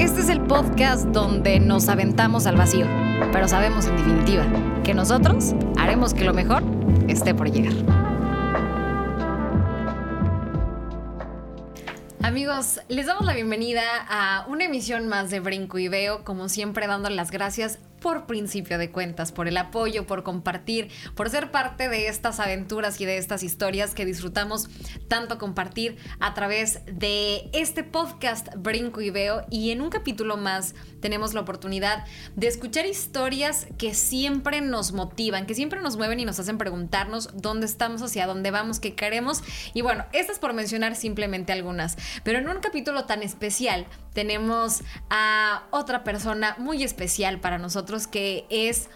Este es el podcast donde nos aventamos al vacío, pero sabemos en definitiva que nosotros haremos que lo mejor esté por llegar. Amigos, les damos la bienvenida a una emisión más de Brinco y Veo, como siempre dando las gracias por principio de cuentas, por el apoyo, por compartir, por ser parte de estas aventuras y de estas historias que disfrutamos tanto compartir a través de este podcast Brinco y Veo. Y en un capítulo más tenemos la oportunidad de escuchar historias que siempre nos motivan, que siempre nos mueven y nos hacen preguntarnos dónde estamos, hacia dónde vamos, qué queremos. Y bueno, estas por mencionar simplemente algunas. Pero en un capítulo tan especial tenemos a otra persona muy especial para nosotros que es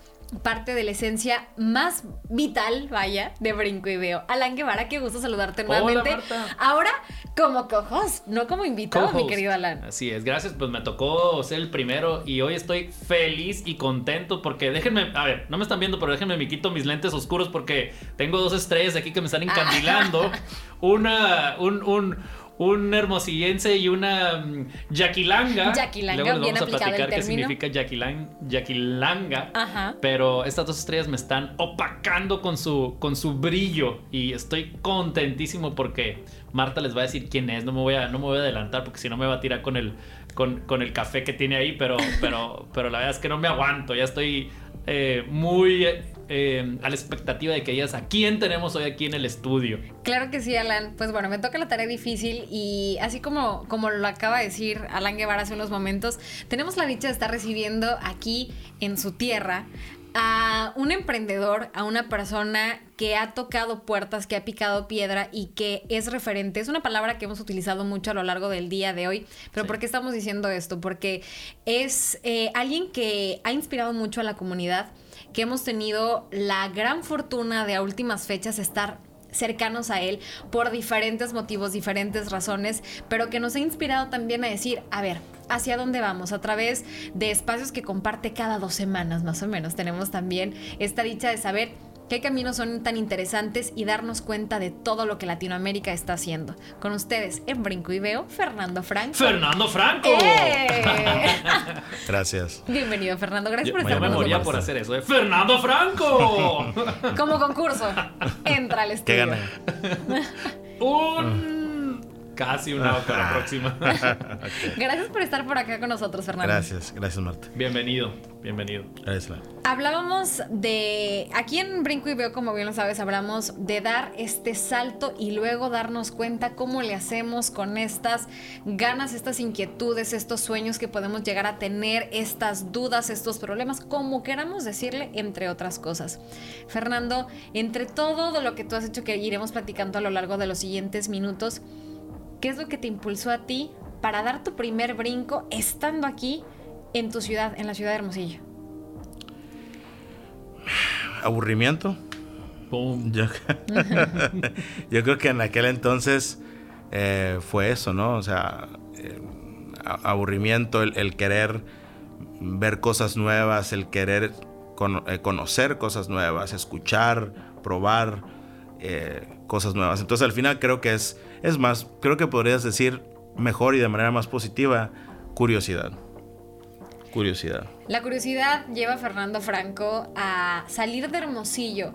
parte de la esencia más vital, vaya, de Brinco y Veo. Alan Guevara, qué gusto saludarte nuevamente. Ahora como co-host, no como invitado, mi querido Alan. Así es, gracias, pues me tocó ser el primero y hoy estoy feliz y contento porque déjenme, a ver, no me están viendo, pero déjenme me quito mis lentes oscuros porque tengo dos estrellas aquí que me están encandilando. Una, un, un un hermosillense y una um, yaquilanga. Yaquilanga, Luego les vamos a platicar qué significa yaquilanga. Ajá. Pero estas dos estrellas me están opacando con su, con su brillo y estoy contentísimo porque Marta les va a decir quién es. No me voy a, no me voy a adelantar porque si no me va a tirar con el, con, con el café que tiene ahí, pero, pero, pero la verdad es que no me aguanto. Ya estoy eh, muy eh, a la expectativa de que digas a quién tenemos hoy aquí en el estudio. Claro que sí, Alan. Pues bueno, me toca la tarea difícil y así como, como lo acaba de decir Alan Guevara hace unos momentos, tenemos la dicha de estar recibiendo aquí en su tierra a un emprendedor, a una persona que ha tocado puertas, que ha picado piedra y que es referente. Es una palabra que hemos utilizado mucho a lo largo del día de hoy. Pero ¿por qué estamos diciendo esto? Porque es eh, alguien que ha inspirado mucho a la comunidad que hemos tenido la gran fortuna de a últimas fechas estar cercanos a él por diferentes motivos, diferentes razones, pero que nos ha inspirado también a decir, a ver, ¿hacia dónde vamos? A través de espacios que comparte cada dos semanas más o menos. Tenemos también esta dicha de saber qué caminos son tan interesantes y darnos cuenta de todo lo que Latinoamérica está haciendo. Con ustedes en Brinco y Veo, Fernando Franco. ¡Fernando Franco! ¡Eh! Gracias. Bienvenido, Fernando. Gracias por estar con nosotros. me moría por hacer eso. ¿eh? ¡Fernando Franco! Como concurso. Entra al estudio. ¿Qué gana? Un Casi una para la próxima. Gracias por estar por acá con nosotros, Fernando. Gracias, gracias, Marta. Bienvenido, bienvenido. Gracias. Hablábamos de. Aquí en Brinco y Veo, como bien lo sabes, hablamos de dar este salto y luego darnos cuenta cómo le hacemos con estas ganas, estas inquietudes, estos sueños que podemos llegar a tener, estas dudas, estos problemas, como queramos decirle, entre otras cosas. Fernando, entre todo lo que tú has hecho, que iremos platicando a lo largo de los siguientes minutos, ¿Qué es lo que te impulsó a ti para dar tu primer brinco estando aquí en tu ciudad, en la ciudad de Hermosillo? Aburrimiento. Yo, creo que en aquel entonces eh, fue eso, ¿no? O sea, eh, aburrimiento, el, querer ver cosas nuevas, el querer eh, conocer cosas nuevas, escuchar, probar cosas nuevas. Entonces al final creo que es es más, creo que podrías decir mejor y de manera más positiva, curiosidad. Curiosidad. La curiosidad lleva a Fernando Franco a salir de Hermosillo.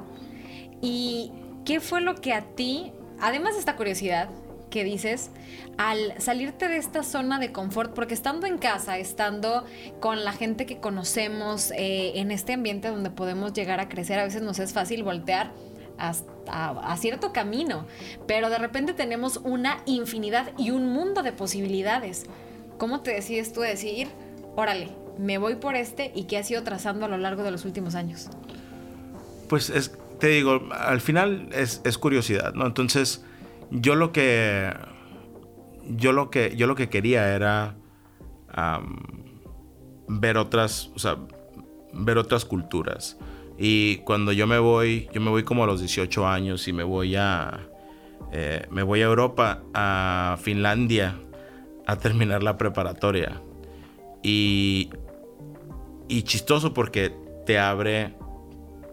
¿Y qué fue lo que a ti, además de esta curiosidad que dices, al salirte de esta zona de confort, porque estando en casa, estando con la gente que conocemos, eh, en este ambiente donde podemos llegar a crecer, a veces nos es fácil voltear a, cierto camino, pero de repente tenemos una infinidad y un mundo de posibilidades. ¿Cómo te decides tú decir, órale, me voy por este y qué has ido trazando a lo largo de los últimos años? Pues es, te digo, al final es, curiosidad, ¿no? Entonces, yo lo que. Yo lo que, yo lo que quería era ver otras. O sea, ver otras culturas. Y cuando yo me voy, yo me voy como a los 18 años y me voy a, eh, me voy a Europa, a Finlandia, a terminar la preparatoria. Y, y chistoso porque te abre,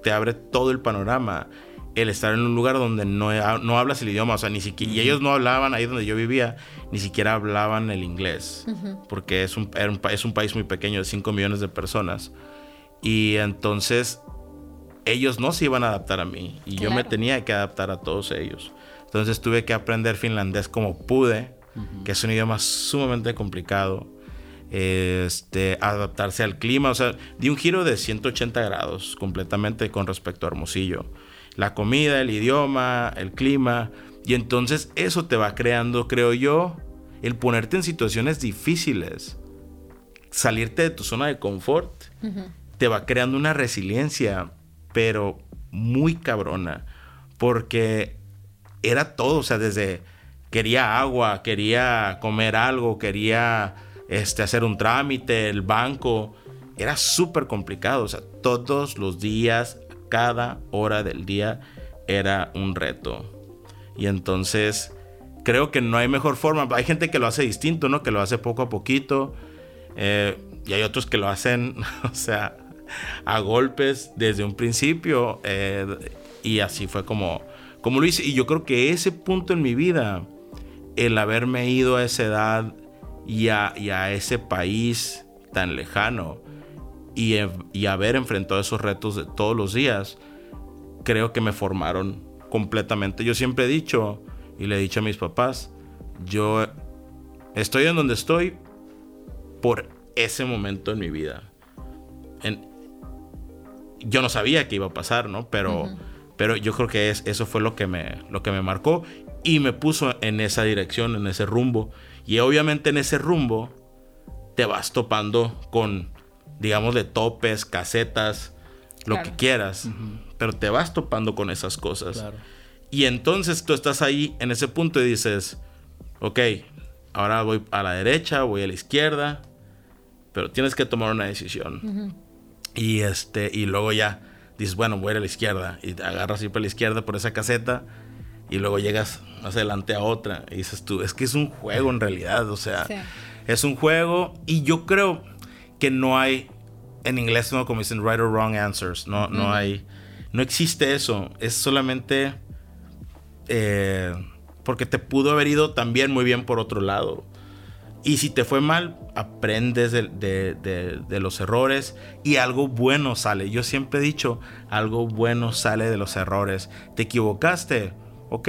te abre todo el panorama. el estar en un lugar donde no, no hablas el idioma, o sea, ni siquiera, y ellos no hablaban, ahí donde yo vivía, ni siquiera hablaban el inglés, porque es un, es un país muy pequeño de 5 millones de personas. Y entonces ellos no se iban a adaptar a mí y yo me tenía que adaptar a todos ellos. Entonces tuve que aprender finlandés como pude, que es un idioma sumamente complicado. Este, adaptarse al clima, o sea, di un giro de 180 grados completamente con respecto a Hermosillo. La comida, el idioma, el clima, y entonces eso te va creando, creo yo, el ponerte en situaciones difíciles, salirte de tu zona de confort, te va creando una resiliencia pero muy cabrona, porque era todo, o sea, desde quería agua, quería comer algo, quería este, hacer un trámite, el banco, era súper complicado, o sea, todos los días, cada hora del día era un reto. Y entonces creo que no hay mejor forma. Hay gente que lo hace distinto, ¿no? Que lo hace poco a poquito. Eh, y hay otros que lo hacen, o sea, a golpes desde un principio. Eh, y así fue como, como lo hice. Y yo creo que ese punto en mi vida, el haberme ido a esa edad y a, ese país tan lejano y, y, haber enfrentado esos retos de todos los días, creo que me formaron completamente. Yo siempre he dicho, y le he dicho a mis papás, yo estoy en donde estoy por ese momento en mi vida. Yo no sabía que iba a pasar, ¿no? Pero, pero yo creo que es, eso fue lo que, me, lo que me marcó y me puso en esa dirección, en ese rumbo. Y obviamente en ese rumbo te vas topando con, digamos, de topes, casetas, lo que quieras, pero te vas topando con esas cosas. Y entonces tú estás ahí en ese punto y dices, ok, ahora voy a la derecha, voy a la izquierda, pero tienes que tomar una decisión. Y este, y luego ya dices, bueno, voy a ir a la izquierda. Y agarras así para la izquierda por esa caseta. Y luego llegas más adelante a otra. Y dices tú, es que es un juego en realidad. O sea, es un juego. Y yo creo que no hay, en inglés, no como dicen, right or wrong answers. No, no hay, no existe eso. Es solamente eh, porque te pudo haber ido también muy bien por otro lado. Y si te fue mal, aprendes de, los errores y algo bueno sale. Yo siempre he dicho, algo bueno sale de los errores. Te equivocaste, ok,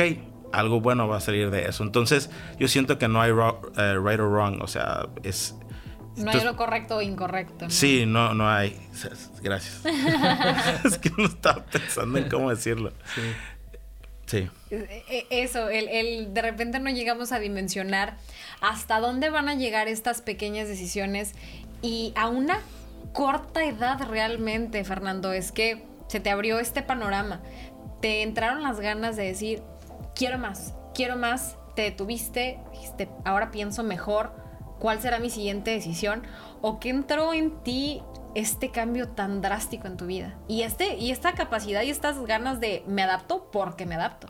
algo bueno va a salir de eso. Entonces, yo siento que no hay eh, right or wrong, o sea, es... No hay lo correcto o incorrecto. Sí, no, no hay. Gracias. es que no estaba pensando en cómo decirlo. Sí. E, e, eso, el, de repente no llegamos a dimensionar hasta dónde van a llegar estas pequeñas decisiones y a una corta edad realmente, Fernando, es que se te abrió este panorama, te entraron las ganas de decir, quiero más, quiero más, te detuviste, dijiste, ahora pienso mejor, cuál será mi siguiente decisión, o qué entró en ti este cambio tan drástico en tu vida. Y, este, y esta capacidad y estas ganas de me adapto porque me adapto.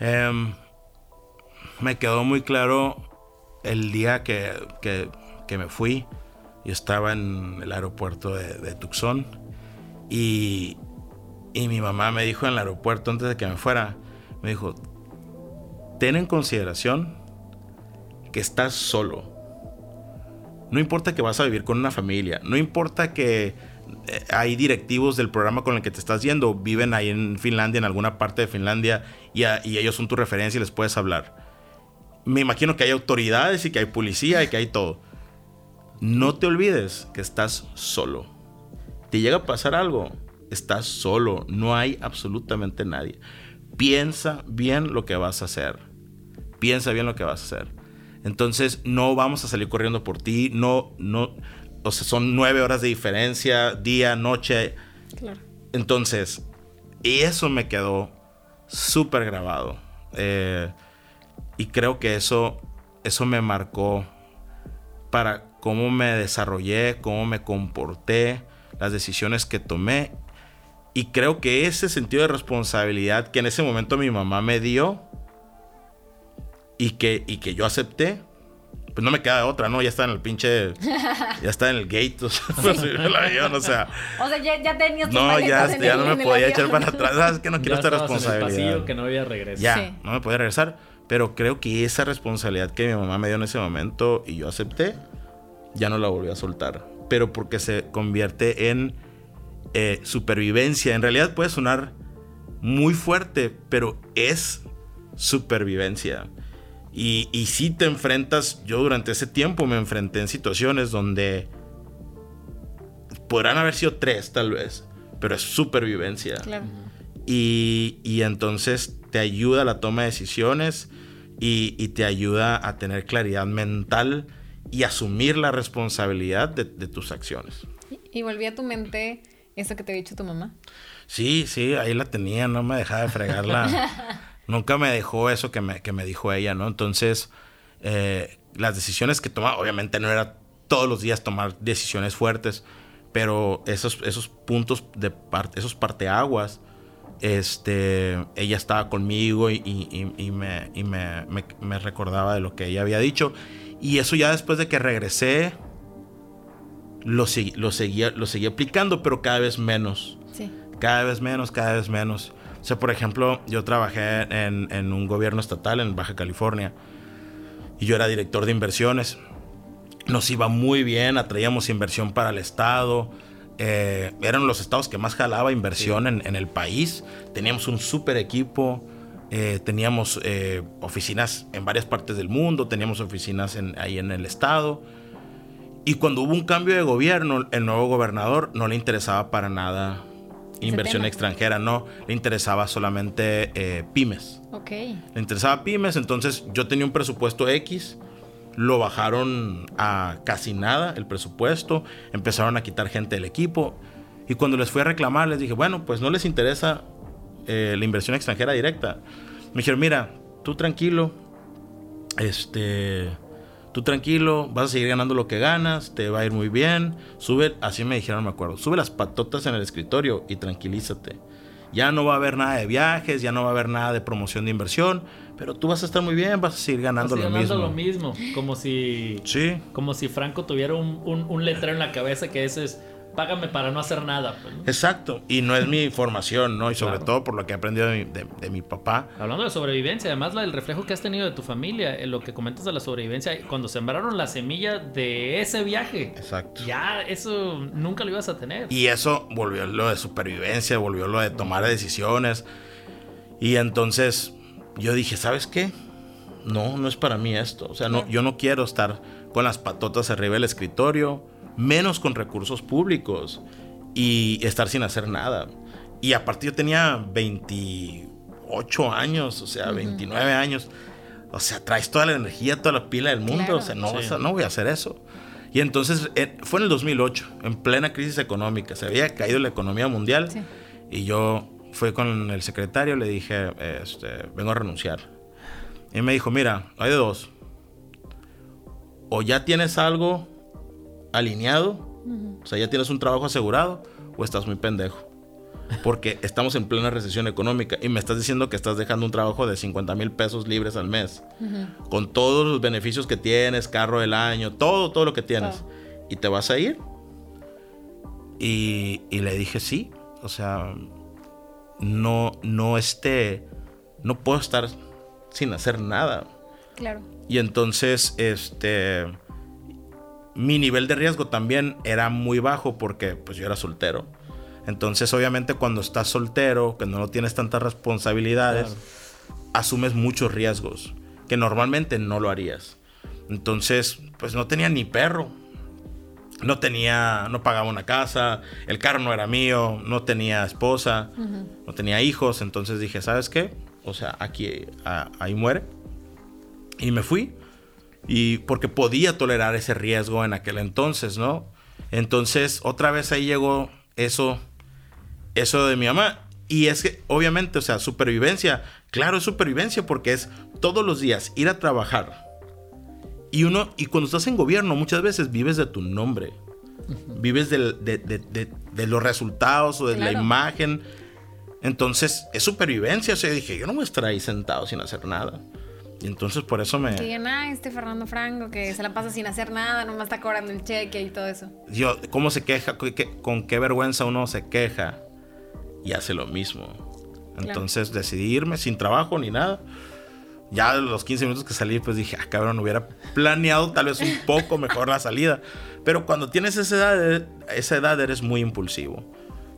Em, me quedó muy claro el día que, me fui. Yo estaba en el aeropuerto de, Tucson y, y mi mamá me dijo en el aeropuerto antes de que me fuera, me dijo, ten en consideración que estás solo no importa que vas a vivir con una familia, no importa que eh, hay directivos del programa con el que te estás yendo, viven ahí en Finlandia, en alguna parte de Finlandia, y, ellos son tu referencia y les puedes hablar. Me imagino que hay autoridades y que hay policía y que hay todo. No te olvides que estás solo. Te llega a pasar algo, estás solo, no hay absolutamente nadie. Piensa bien lo que vas a hacer. Piensa bien lo que vas a hacer. Entonces no vamos a salir corriendo por ti, no, no, o sea, son nueve horas de diferencia, día, noche. Claro. Entonces, y eso me quedó súper grabado. Eh, y creo que eso, eso me marcó para cómo me desarrollé, cómo me comporté, las decisiones que tomé. Y creo que ese sentido de responsabilidad que en ese momento mi mamá me dio, y que, y que yo acepté, pues no me queda otra, ¿no? Ya está en el pinche. Ya está en el gate. O sea, pues, el avión, o sea. O sea, ya, ya tenías No, ya, ya no me podía echar para atrás. ¿Sabes que no quiero esta responsabilidad? En que no voy a regresar. Ya, no me podía regresar. Pero creo que esa responsabilidad que mi mamá me dio en ese momento y yo acepté, ya no la volví a soltar. Pero porque se convierte en eh, supervivencia. En realidad puede sonar muy fuerte, pero es supervivencia. Y, y si te enfrentas, yo durante ese tiempo me enfrenté en situaciones donde podrán haber sido tres tal vez, pero es supervivencia. Y, y, entonces te ayuda a la toma de decisiones y, y, te ayuda a tener claridad mental y asumir la responsabilidad de, de tus acciones. Y volví a tu mente eso que te ha dicho tu mamá. Sí, sí, ahí la tenía, no me dejaba de fregarla. Nunca me dejó eso que me, que me dijo ella, ¿no? Entonces, eh, las decisiones que tomaba, obviamente no era todos los días tomar decisiones fuertes, pero esos, esos puntos de parte, esos parteaguas, este, ella estaba conmigo y, y, me, y me, me, recordaba de lo que ella había dicho. Y eso ya después de que regresé, lo, lo, seguía, lo seguía aplicando, pero cada vez menos. Sí. Cada vez menos, cada vez menos. O sea, por ejemplo, yo trabajé en, un gobierno estatal en Baja California y yo era director de inversiones. Nos iba muy bien, atraíamos inversión para el Estado. Eh, eran los estados que más jalaba inversión en, el país. Teníamos un súper equipo. Eh, teníamos eh, oficinas en varias partes del mundo. Teníamos oficinas ahí en el Estado. Y cuando hubo un cambio de gobierno, el nuevo gobernador no le interesaba para nada inversión extranjera, no, le interesaba solamente eh, pymes. Ok. Le interesaba pymes, entonces yo tenía un presupuesto X, lo bajaron a casi nada el presupuesto, empezaron a quitar gente del equipo y cuando les fui a reclamar les dije, bueno, pues no les interesa eh, la inversión extranjera directa. Me dijeron, mira, tú tranquilo, este tú tranquilo, vas a seguir ganando lo que ganas, te va a ir muy bien, sube, así me dijeron, me acuerdo, sube las patotas en el escritorio y tranquilízate. Ya no va a haber nada de viajes, ya no va a haber nada de promoción de inversión, pero tú vas a estar muy bien, vas a seguir ganando lo mismo. lo mismo, como si, sí. como si Franco tuviera un, un, un letrero en la cabeza que ese es págame para no hacer nada. Pues, Exacto, y no es mi formación, ¿no? Y sobre todo por lo que he aprendido de mi, papá. Hablando de sobrevivencia, además el reflejo que has tenido de tu familia, en lo que comentas de la sobrevivencia, cuando sembraron la semilla de ese viaje. Exacto. Ya eso nunca lo ibas a tener. Y eso volvió lo de supervivencia, volvió lo de tomar decisiones. Y entonces yo dije, ¿sabes qué? No, no es para mí esto. O sea, no, yo no quiero estar con las patotas arriba del escritorio menos con recursos públicos y estar sin hacer nada. Y aparte yo tenía 28 años, o sea, 29 años. O sea, traes toda la energía, toda la pila del mundo. o sea, no, no voy a hacer eso. Y entonces eh, fue en el 2008, en plena crisis económica. Se había caído la economía mundial. Y yo fui con el secretario, le dije, este, vengo a renunciar. Y me dijo, mira, hay de dos. O ya tienes algo alineado, o sea, ya tienes un trabajo asegurado o estás muy pendejo. Porque estamos en plena recesión económica y me estás diciendo que estás dejando un trabajo de 50 mil pesos libres al mes. Con todos los beneficios que tienes, carro del año, todo, todo lo que tienes. ¿Y te vas a ir? Y, y, le dije sí. O sea, no, no este, no puedo estar sin hacer nada. Claro. Y entonces, este, mi nivel de riesgo también era muy bajo porque pues yo era soltero. Entonces obviamente cuando estás soltero, que no tienes tantas responsabilidades, asumes muchos riesgos que normalmente no lo harías. Entonces pues no tenía ni perro. No tenía, no pagaba una casa, el carro no era mío, no tenía esposa, no tenía hijos. Entonces dije, ¿sabes qué? O sea, aquí, ahí muere. Y me fui y porque podía tolerar ese riesgo en aquel entonces, ¿no? Entonces, otra vez ahí llegó eso, eso de mi mamá. Y es que, obviamente, o sea, supervivencia, claro, es supervivencia porque es todos los días ir a trabajar. Y uno, y cuando estás en gobierno, muchas veces vives de tu nombre. Vives de, de, los resultados o de la imagen. Entonces, es supervivencia. O sea, dije, yo no voy a estar ahí sentado sin hacer nada. Y entonces por eso me... Que digan, ah, este Fernando Franco que se la pasa sin hacer nada, nomás está cobrando el cheque y todo eso. Yo, ¿cómo se queja? ¿Con qué vergüenza uno se queja? Y hace lo mismo. Entonces decidí irme sin trabajo ni nada. Ya los 15 minutos que salí, pues dije, ah, cabrón, hubiera planeado tal vez un poco mejor la salida. Pero cuando tienes esa edad, esa edad eres muy impulsivo.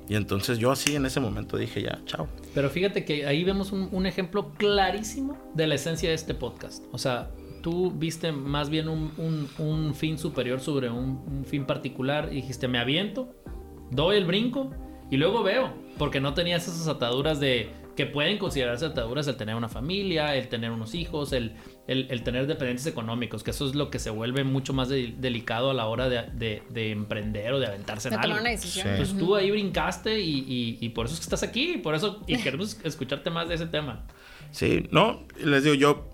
Y entonces yo así en ese momento dije, ya, chao. Pero fíjate que ahí vemos un, ejemplo clarísimo de la esencia de este podcast. O sea, tú viste más bien un, fin superior sobre un, fin particular y dijiste, me aviento, doy el brinco y luego veo, porque no tenías esas ataduras de que pueden considerarse ataduras el tener una familia, el tener unos hijos, el, el, tener dependientes económicos, que eso es lo que se vuelve mucho más delicado a la hora de, de, emprender o de aventarse en algo. Una decisión. Pues tú ahí brincaste y, y, por eso es que estás aquí, y por eso y queremos escucharte más de ese tema. Sí, no, les digo, yo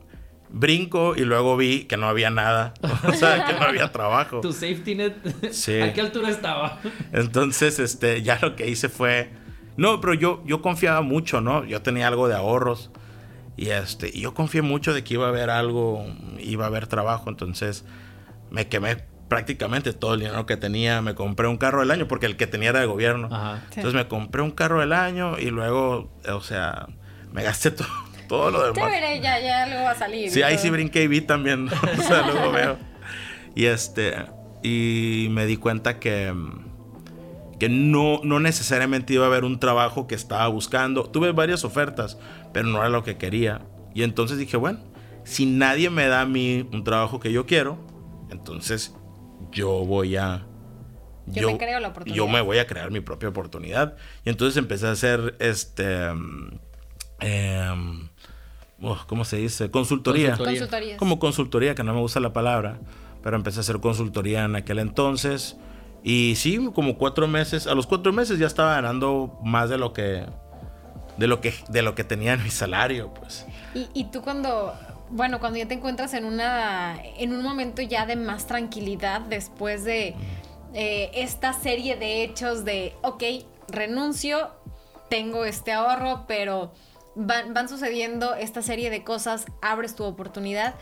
brinco y luego vi que no había nada, o sea, que no había trabajo. Tu safety net, sí. ¿a qué altura estaba? Entonces, este, ya lo que hice fue, no, pero yo, yo confiaba mucho, ¿no? Yo tenía algo de ahorros y este, yo confié mucho de que iba a haber algo, iba a haber trabajo, entonces me quemé prácticamente todo el dinero que tenía, me compré un carro del año porque el que tenía era de gobierno. Entonces me compré un carro del año y luego, o sea, me gasté todo, todo lo demás. ya, ya luego va a salir. Sí, ahí sí brinqué y vi también, o sea, luego veo. Y este, y me di cuenta que que no, no necesariamente iba a haber un trabajo que estaba buscando. Tuve varias ofertas, pero no era lo que quería. Y entonces dije, bueno, si nadie me da a mí un trabajo que yo quiero, entonces yo voy a... Yo, me creo la oportunidad. Yo me voy a crear mi propia oportunidad. Y entonces empecé a hacer este... Em, oh, ¿Cómo se dice? Consultoría. consultoría. Como consultoría, que no me gusta la palabra, pero empecé a hacer consultoría en aquel entonces. Y sí, como cuatro meses, a los cuatro meses ya estaba ganando más de lo que, de lo que, de lo que tenía en mi salario, pues. Y, tú cuando, bueno, cuando ya te encuentras en una, en un momento ya de más tranquilidad después de eh, esta serie de hechos de, ok, renuncio, tengo este ahorro, pero van, van sucediendo esta serie de cosas, abres tu oportunidad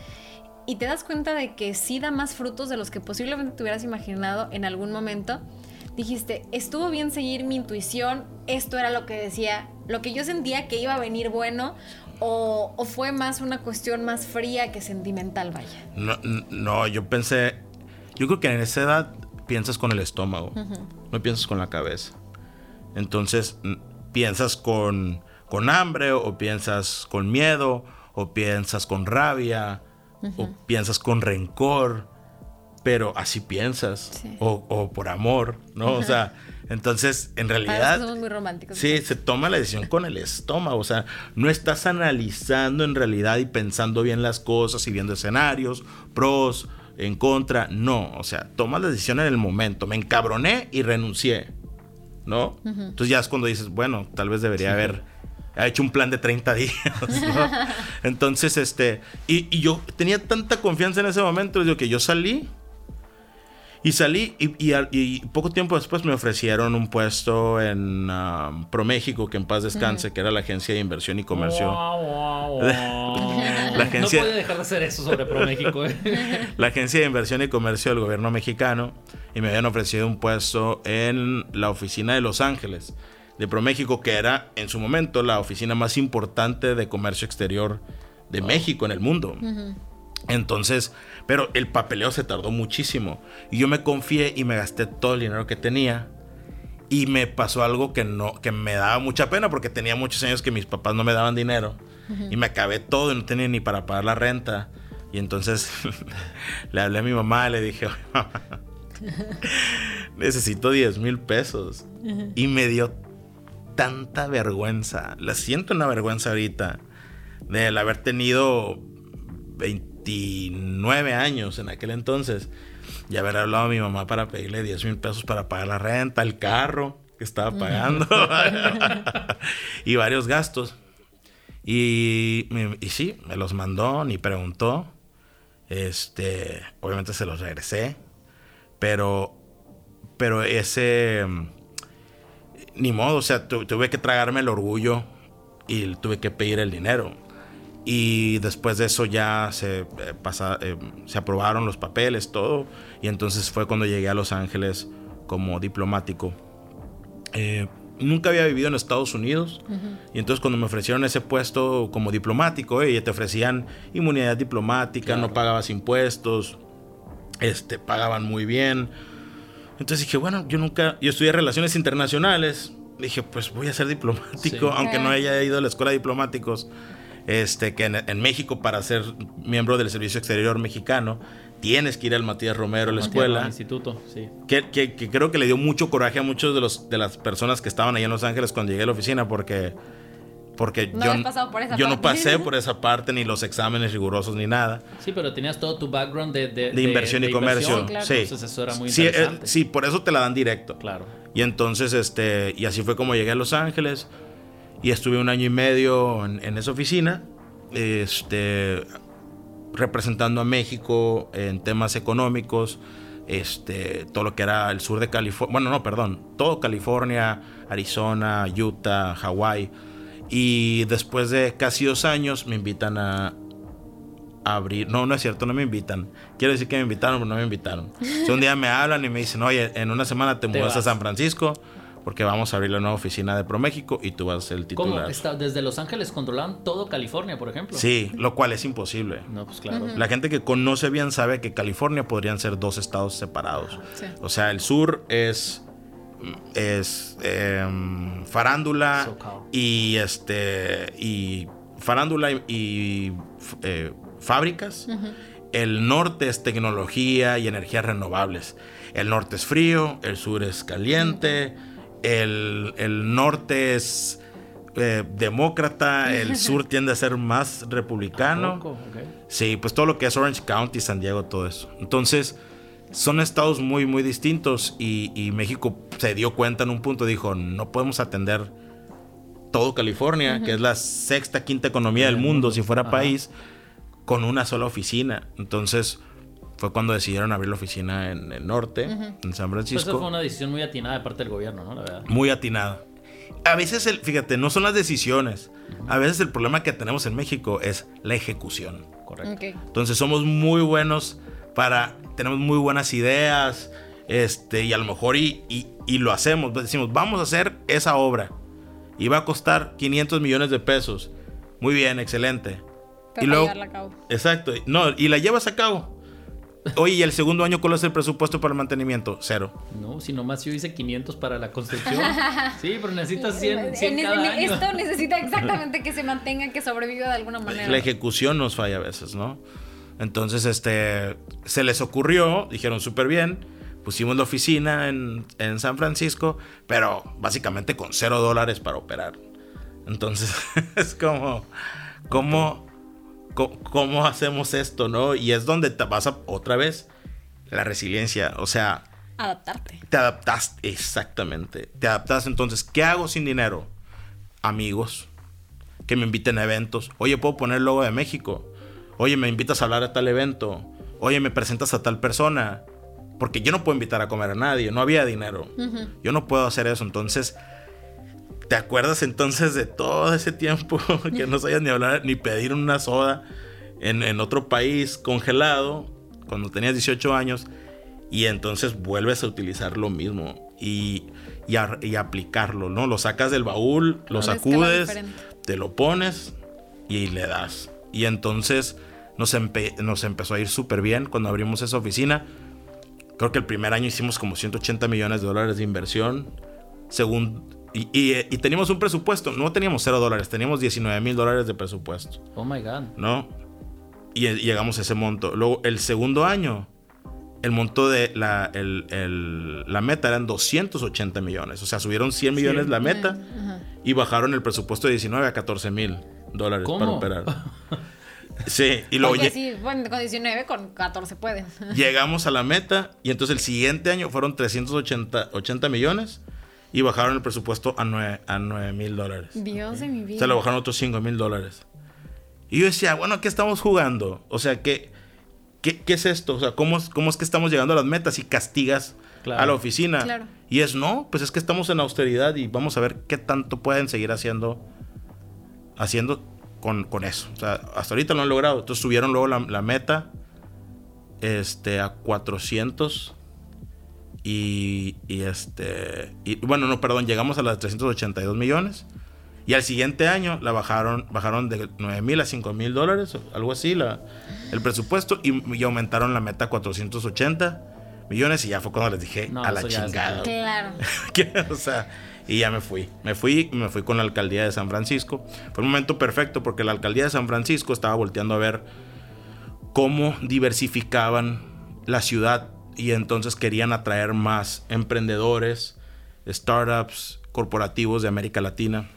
y te das cuenta de que sí da más frutos de los que posiblemente te hubieras imaginado en algún momento, dijiste, estuvo bien seguir mi intuición, esto era lo que decía, lo que yo sentía que iba a venir bueno, o, fue más una cuestión más fría que sentimental, vaya. No, no, yo pensé, yo creo que en esa edad piensas con el estómago, no piensas con la cabeza. Entonces, piensas con, con hambre, o piensas con miedo, o piensas con rabia, o piensas con rencor, pero así piensas, o, por amor, ¿no? O sea, entonces, en realidad... Somos muy románticos. Sí, se toma la decisión con el estómago, o sea, no estás analizando en realidad y pensando bien las cosas y viendo escenarios, pros, en contra, no, o sea, tomas la decisión en el momento, me encabroné y renuncié, ¿no? Entonces ya es cuando dices, bueno, tal vez debería haber ha hecho un plan de 30 días. Entonces, este, y, yo tenía tanta confianza en ese momento, digo, que yo salí. Y salí y, poco tiempo después me ofrecieron un puesto en um, ProMéxico, que en paz descanse, que era la agencia de inversión y comercio. la agencia, no puede dejar de hacer eso sobre ProMéxico. ¿eh? la agencia de inversión y comercio del gobierno mexicano. Y me habían ofrecido un puesto en la oficina de Los Ángeles de ProMéxico, que era en su momento la oficina más importante de comercio exterior de México en el mundo. Entonces, pero el papeleo se tardó muchísimo. Y yo me confié y me gasté todo el dinero que tenía. Y me pasó algo que no, que me daba mucha pena porque tenía muchos años que mis papás no me daban dinero. Y me acabé todo y no tenía ni para pagar la renta. Y entonces le hablé a mi mamá y le dije, necesito 10 mil pesos. Y me dio tanta vergüenza. La siento una vergüenza ahorita. Del haber tenido 29 años en aquel entonces. Y haber hablado a mi mamá para pedirle 10 mil pesos para pagar la renta, el carro que estaba pagando. y varios gastos. Y, y sí, me los mandó, ni preguntó. Este, obviamente se los regresé. Pero, pero ese ni modo, o sea, tuve que tragarme el orgullo y tuve que pedir el dinero. Y después de eso ya se, eh, eh, se aprobaron los papeles, todo. Y entonces fue cuando llegué a Los Ángeles como diplomático. Eh, nunca había vivido en Estados Unidos. Y entonces cuando me ofrecieron ese puesto como diplomático, eh, te ofrecían inmunidad diplomática, no pagabas impuestos, este, pagaban muy bien. Entonces dije, bueno, yo nunca, yo estudié relaciones internacionales. Dije, pues voy a ser diplomático, aunque no haya ido a la escuela de diplomáticos. Este, que en, México para ser miembro del Servicio Exterior mexicano tienes que ir al Matías Romero a la escuela. instituto, sí. Que, creo que le dio mucho coraje a muchos de, los, de las personas que estaban allá en Los Ángeles cuando llegué a la oficina porque, porque yo, yo no pasé por esa parte, ni los exámenes rigurosos, ni nada. Sí, pero tenías todo tu background de, de, inversión y comercio. Sí. Entonces eso era muy sí, eh, sí, por eso te la dan directo. Claro. Y entonces, este, y así fue como llegué a Los Ángeles y estuve un año y medio en, en esa oficina. Este, representando a México en temas económicos, este, todo lo que era el sur de California, bueno, no, perdón, todo California, Arizona, Utah, Hawái. Y después de casi dos años me invitan a, abrir, no, no es cierto, no me invitan. Quiero decir que me invitaron, pero no me invitaron. un día me hablan y me dicen, oye, en una semana te, te mudas a San Francisco porque vamos a abrir la nueva oficina de ProMéxico y tú vas a ser el titular. ¿Cómo? Está, desde Los Ángeles controlan todo California, por ejemplo. Sí, lo cual es imposible. No, pues claro. La gente que conoce bien sabe que California podrían ser dos estados separados. O sea, el sur es es em, farándula y este y farándula y, eh, fábricas. El norte es tecnología y energías renovables. El norte es frío, el sur es caliente el, norte es eh, demócrata, el sur tiende a ser más republicano. Sí, pues todo lo que es Orange County, San Diego, todo eso. Entonces, son estados muy, muy distintos y, México se dio cuenta en un punto, dijo, no podemos atender todo California, que es la sexta, quinta economía del mundo, si fuera país, con una sola oficina. Entonces, fue cuando decidieron abrir la oficina en el norte, en San Francisco. Pues eso fue una decisión muy atinada de parte del gobierno, ¿no? La verdad. Muy atinada. A veces, el, fíjate, no son las decisiones. A veces el problema que tenemos en México es la ejecución. Correcto. Entonces somos muy buenos para, tenemos muy buenas ideas, este, y a lo mejor y, y, lo hacemos. Decimos, vamos a hacer esa obra. Y va a costar 500 millones de pesos. Muy bien, excelente. y luego, a cabo. Exacto. No, y la llevas a cabo. Oye, ¿y el segundo año cuál es el presupuesto para el mantenimiento? Cero. No, si nomás yo hice 500 para la construcción. Sí, pero necesitas 100, 100 cada año. Esto necesita exactamente que se mantenga, que sobreviva de alguna manera. La ejecución nos falla a veces, ¿no? Entonces, este, se les ocurrió, dijeron súper bien, pusimos la oficina en, en San Francisco, pero básicamente con cero dólares para operar. Entonces, es como, como ¿cómo, hacemos esto, no? Y es donde te vas a, otra vez, la resiliencia, o sea... Adaptarte. Te adaptas, exactamente. Te adaptas, entonces, ¿qué hago sin dinero? Amigos, que me inviten a eventos. Oye, ¿puedo poner el logo de México? Oye, ¿me invitas a hablar a tal evento? Oye, ¿me presentas a tal persona? Porque yo no puedo invitar a comer a nadie, no había dinero. Yo no puedo hacer eso, entonces ¿Te acuerdas entonces de todo ese tiempo que no sabías ni hablar ni pedir una soda en, otro país congelado cuando tenías 18 años? Y entonces vuelves a utilizar lo mismo y, y, aplicarlo, ¿no? Lo sacas del baúl, lo sacudes, te lo pones y le das. Y entonces nos, nos empezó a ir súper bien cuando abrimos esa oficina. Creo que el primer año hicimos como 180 millones de dólares de inversión. Según y, teníamos un presupuesto, no teníamos cero dólares, teníamos 19 mil dólares de presupuesto. Oh my God. ¿No? Y, llegamos a ese monto. Luego, el segundo año, el monto de la, la meta eran 280 millones. O sea, subieron 100 millones la meta y bajaron el presupuesto de 19 a 14 mil dólares para operar. Sí, y luego. sí, bueno, con 19, con 14 pueden. Llegamos a la meta y entonces el siguiente año fueron 380 80 millones y bajaron el presupuesto a 9 a mil dólares. Dios de mi vida. Se lo bajaron otros 5 mil dólares. Y yo decía, bueno, ¿qué estamos jugando? O sea, ¿qué, qué, qué es esto? O sea, ¿cómo, ¿cómo, es que estamos llegando a las metas y castigas a la oficina? Claro. Y es, no, pues es que estamos en austeridad y vamos a ver qué tanto pueden seguir haciendo, haciendo con, con, eso. O sea, hasta ahorita lo han logrado. Entonces subieron luego la, la meta este, a 400 y, y, este, y bueno, no, perdón, llegamos a las 382 millones. Y al siguiente año la bajaron, bajaron de 9 mil a 5 mil dólares, algo así, la, el presupuesto, y, aumentaron la meta a 480 millones. Y ya fue cuando les dije a la chingada. Claro. o sea, y ya me fui. Me fui, me fui con la alcaldía de San Francisco. Fue un momento perfecto porque la alcaldía de San Francisco estaba volteando a ver cómo diversificaban la ciudad y entonces querían atraer más emprendedores, startups, corporativos de América Latina.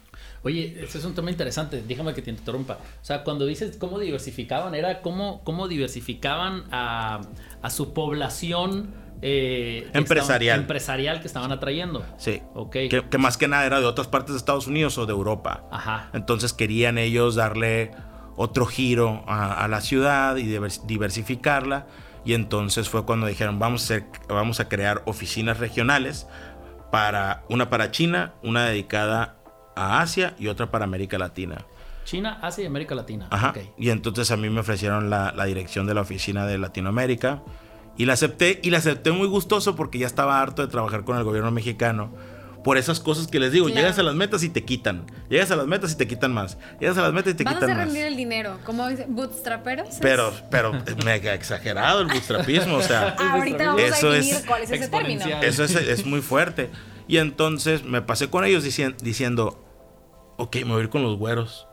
Oye, ese es un tema interesante, déjame que te interrumpa. O sea, cuando dices cómo diversificaban, era cómo, cómo diversificaban a, a su población eh, empresarial. empresarial que estaban atrayendo. Sí. Ok. Que, que, más que nada era de otras partes de Estados Unidos o de Europa. Ajá. Entonces querían ellos darle otro giro a, la ciudad y diversificarla. Y entonces fue cuando dijeron, vamos a, vamos a crear oficinas regionales, para, una para China, una dedicada a Asia y otra para América Latina. China, Asia y América Latina. Ajá. Y entonces a mí me ofrecieron la, la, dirección de la oficina de Latinoamérica. Y la acepté, y la acepté muy gustoso porque ya estaba harto de trabajar con el gobierno mexicano por esas cosas que les digo. Llegas a las metas y te quitan. Llegas a las metas y te quitan más. Llegas a las metas y te quitan más. Vas a rendir el dinero, como bootstraperos. Pero, pero mega exagerado el bootstrapismo, o sea. Ahorita vamos eso a definir es, cuál es ese término. Eso es, es, muy fuerte. Y entonces me pasé con ellos diciendo, diciendo, ok, me voy a ir con los güeros.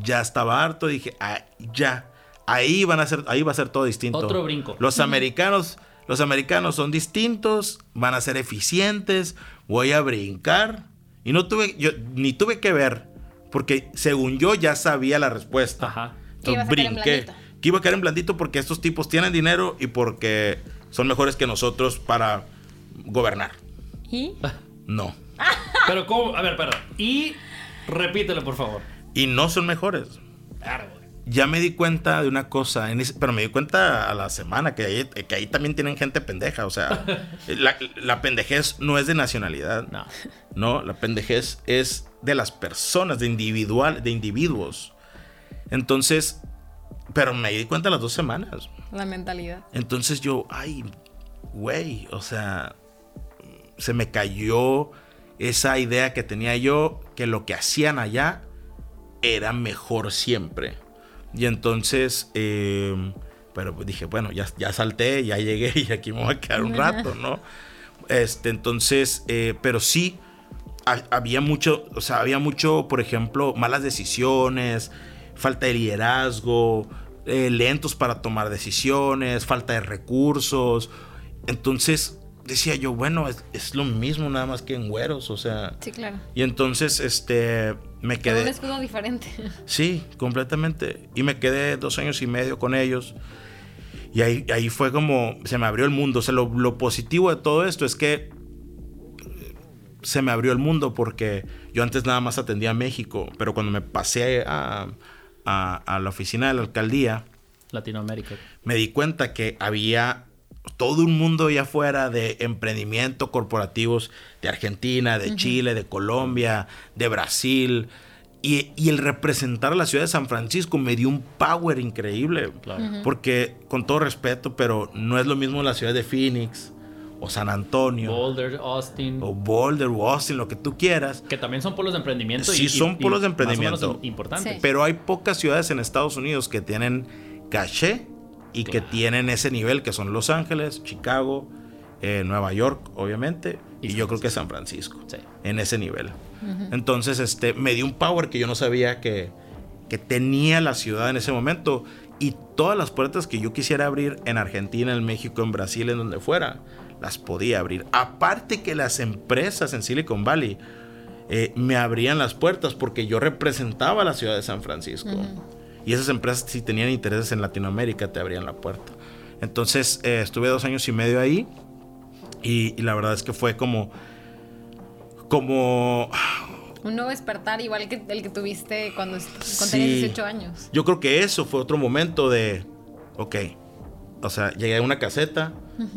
Ya estaba harto, dije, ah, ya. Ahí van a ser, ahí va a ser todo distinto. Otro brinco. Los americanos, los americanos son distintos, van a ser eficientes, voy a brincar. Y no tuve, yo ni tuve que ver, porque según yo ya sabía la respuesta. Ajá. Entonces brinqué. Que iba a caer en blandito porque estos tipos tienen dinero y porque son mejores que nosotros para gobernar. ¿Y? No. Pero ¿cómo? A ver, perdón. Y repítelo, por favor. Y no son mejores. Claro ya me di cuenta de una cosa, pero me di cuenta a la semana que ahí, que ahí también tienen gente pendeja. O sea, la, la, pendejez no es de nacionalidad. No. No, la pendejez es de las personas, de, individual, de individuos. Entonces, pero me di cuenta a las dos semanas. La mentalidad. Entonces yo, ay, güey, o sea, se me cayó esa idea que tenía yo que lo que hacían allá era mejor siempre. Y entonces, em, pero pues dije, bueno, ya, ya salté, ya llegué y aquí me voy a quedar un rato, ¿no? Este, entonces, eh, pero sí, había mucho, o sea, había mucho, por ejemplo, malas decisiones, falta de liderazgo, eh, lentos para tomar decisiones, falta de recursos. Entonces, decía yo, bueno, es, lo mismo nada más que en güeros, o sea. Sí, claro. Y entonces, este, me quedé... un escudo diferente. Sí, completamente. Y me quedé dos años y medio con ellos. Y ahí, ahí fue como, se me abrió el mundo. O sea, lo, positivo de todo esto es que se me abrió el mundo porque yo antes nada más atendía a México, pero cuando me pasé a, a la oficina de la alcaldía, Latinoamérica, me di cuenta que había todo un mundo allá afuera de emprendimiento corporativos de Argentina, de Chile, de Colombia, de Brasil. Y, el representar a la ciudad de San Francisco me dio un power increíble. Porque, con todo respeto, pero no es lo mismo la ciudad de Phoenix o San Antonio. Boulder, Austin. O Boulder, o Austin, lo que tú quieras. Que también son polos de emprendimiento. Sí, son polos de emprendimiento. Importantes. Pero hay pocas ciudades en Estados Unidos que tienen caché y que tienen ese nivel que son Los Ángeles, Chicago, eh, Nueva York, obviamente, y, yo creo que San Francisco, en ese nivel. Entonces, este, me dio un power que yo no sabía que, que tenía la ciudad en ese momento y todas las puertas que yo quisiera abrir en Argentina, en México, en Brasil, en donde fuera, las podía abrir. Aparte que las empresas en Silicon Valley eh, me abrían las puertas porque yo representaba la ciudad de San Francisco. Y esas empresas, si tenían intereses en Latinoamérica, te abrían la puerta. Entonces, eh, estuve dos años y medio ahí. Y, la verdad es que fue como. Como. Un nuevo despertar, igual que el que tuviste cuando, tenías 18 años. Yo creo que eso fue otro momento de. Ok. O sea, llegué a una caseta.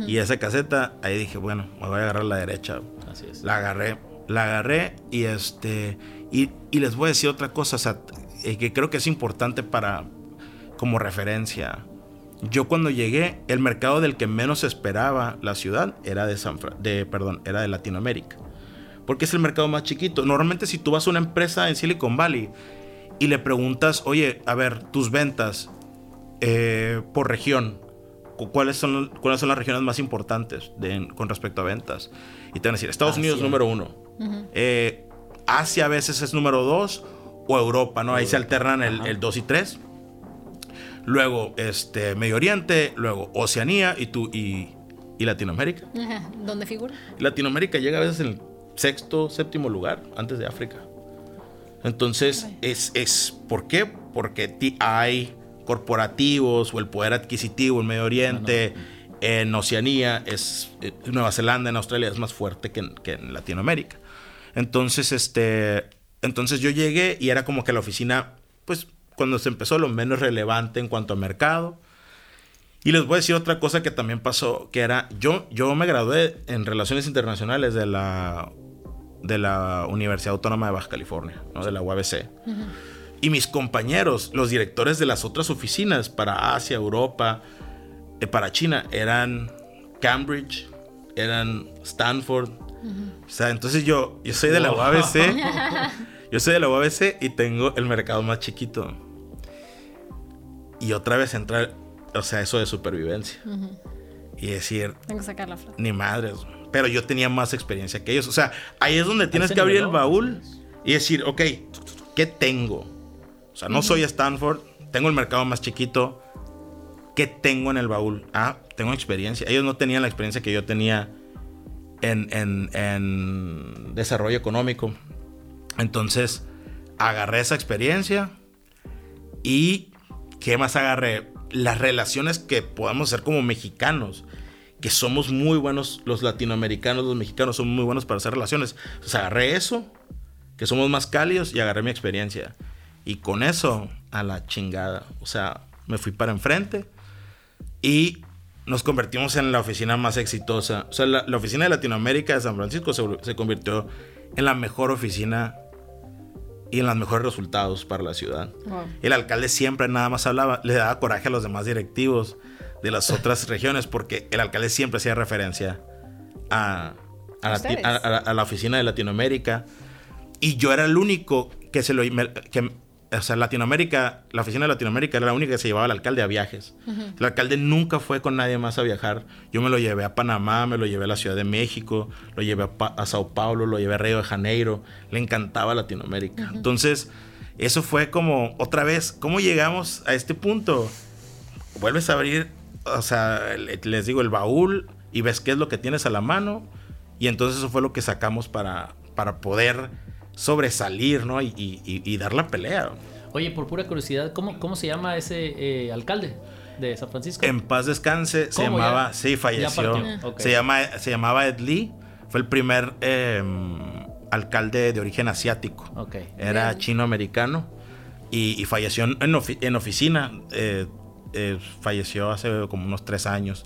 Y esa caseta, ahí dije, bueno, me voy a agarrar la derecha. Así es. La agarré. La agarré y este. Y, y les voy a decir otra cosa. O sea, que creo que es importante para como referencia. Yo cuando llegué, el mercado del que menos esperaba la ciudad era de San de perdón, era de Latinoamérica. Porque es el mercado más chiquito. Normalmente si tú vas a una empresa en Silicon Valley y le preguntas, "Oye, a ver, tus ventas eh, por región, ¿cuáles son, ¿cuáles son las regiones más importantes con respecto a ventas?" Y te van a decir, Estados Unidos número uno. Eh, Asia a veces es número dos o Europa, ¿no? Ahí se alternan el, 2 y 3. Luego, este, Medio Oriente, luego Oceanía y, tú, y, Latinoamérica. ¿Dónde figura? Latinoamérica llega a veces en el sexto, séptimo lugar, antes de África. Entonces, es, es, ¿por qué? Porque hay corporativos o el poder adquisitivo en Medio Oriente, en Oceanía, es, eh, Nueva Zelanda, en Australia es más fuerte que que en Latinoamérica. Entonces, este, entonces yo llegué y era como que la oficina, pues cuando se empezó lo menos relevante en cuanto a mercado. Y les voy a decir otra cosa que también pasó, que era, yo, yo me gradué en Relaciones Internacionales de la, de la Universidad Autónoma de Baja California, ¿no? de la UABC. Y mis compañeros, los directores de las otras oficinas para Asia, Europa, eh, para China, eran Cambridge, eran Stanford, o sea, entonces yo, yo soy de la UABC. yo soy de la UABC y tengo el mercado más chiquito. Y otra vez entrar, o sea, eso de supervivencia. Y decir... Tengo que sacar la flota. Ni madres. Pero yo tenía más experiencia que ellos. O sea, ahí es donde tienes que abrir el baúl y decir, ok, ¿qué tengo? O sea, no soy Stanford, tengo el mercado más chiquito. ¿Qué tengo en el baúl? Ah, tengo experiencia. Ellos no tenían la experiencia que yo tenía en, desarrollo económico. Entonces, agarré esa experiencia y, ¿qué más agarré? Las relaciones que podamos hacer como mexicanos, que somos muy buenos, los latinoamericanos, los mexicanos son muy buenos para hacer relaciones. Entonces, agarré eso, que somos más cálidos, y agarré mi experiencia. Y con eso, a la chingada. O sea, me fui para enfrente y nos convertimos en la oficina más exitosa. O sea, la, oficina de Latinoamérica de San Francisco se, convirtió en la mejor oficina y en los mejores resultados para la ciudad. El alcalde siempre nada más hablaba, le daba coraje a los demás directivos de las otras regiones porque el alcalde siempre hacía referencia a, a, la, oficina de Latinoamérica y yo era el único que se lo que o sea, Latinoamérica, la oficina de Latinoamérica era la única que se llevaba al alcalde a viajes. El alcalde nunca fue con nadie más a viajar. Yo me lo llevé a Panamá, me lo llevé a la Ciudad de México, lo llevé a, Sao Paulo, lo llevé a Río de Janeiro. Le encantaba Latinoamérica. Entonces, eso fue como, otra vez, ¿cómo llegamos a este punto? Vuelves a abrir, o sea, les digo, el baúl y ves qué es lo que tienes a la mano. Y entonces eso fue lo que sacamos para, para poder sobresalir, ¿no? Y, dar la pelea. Oye, por pura curiosidad, ¿cómo, cómo se llama ese eh, alcalde de San Francisco? En paz descanse, se llamaba, sí, falleció. Se, llama, se llamaba Ed Lee, fue el primer em, alcalde de origen asiático. Era chino-americano y, falleció en, oficina. Eh, eh, falleció hace como unos tres años.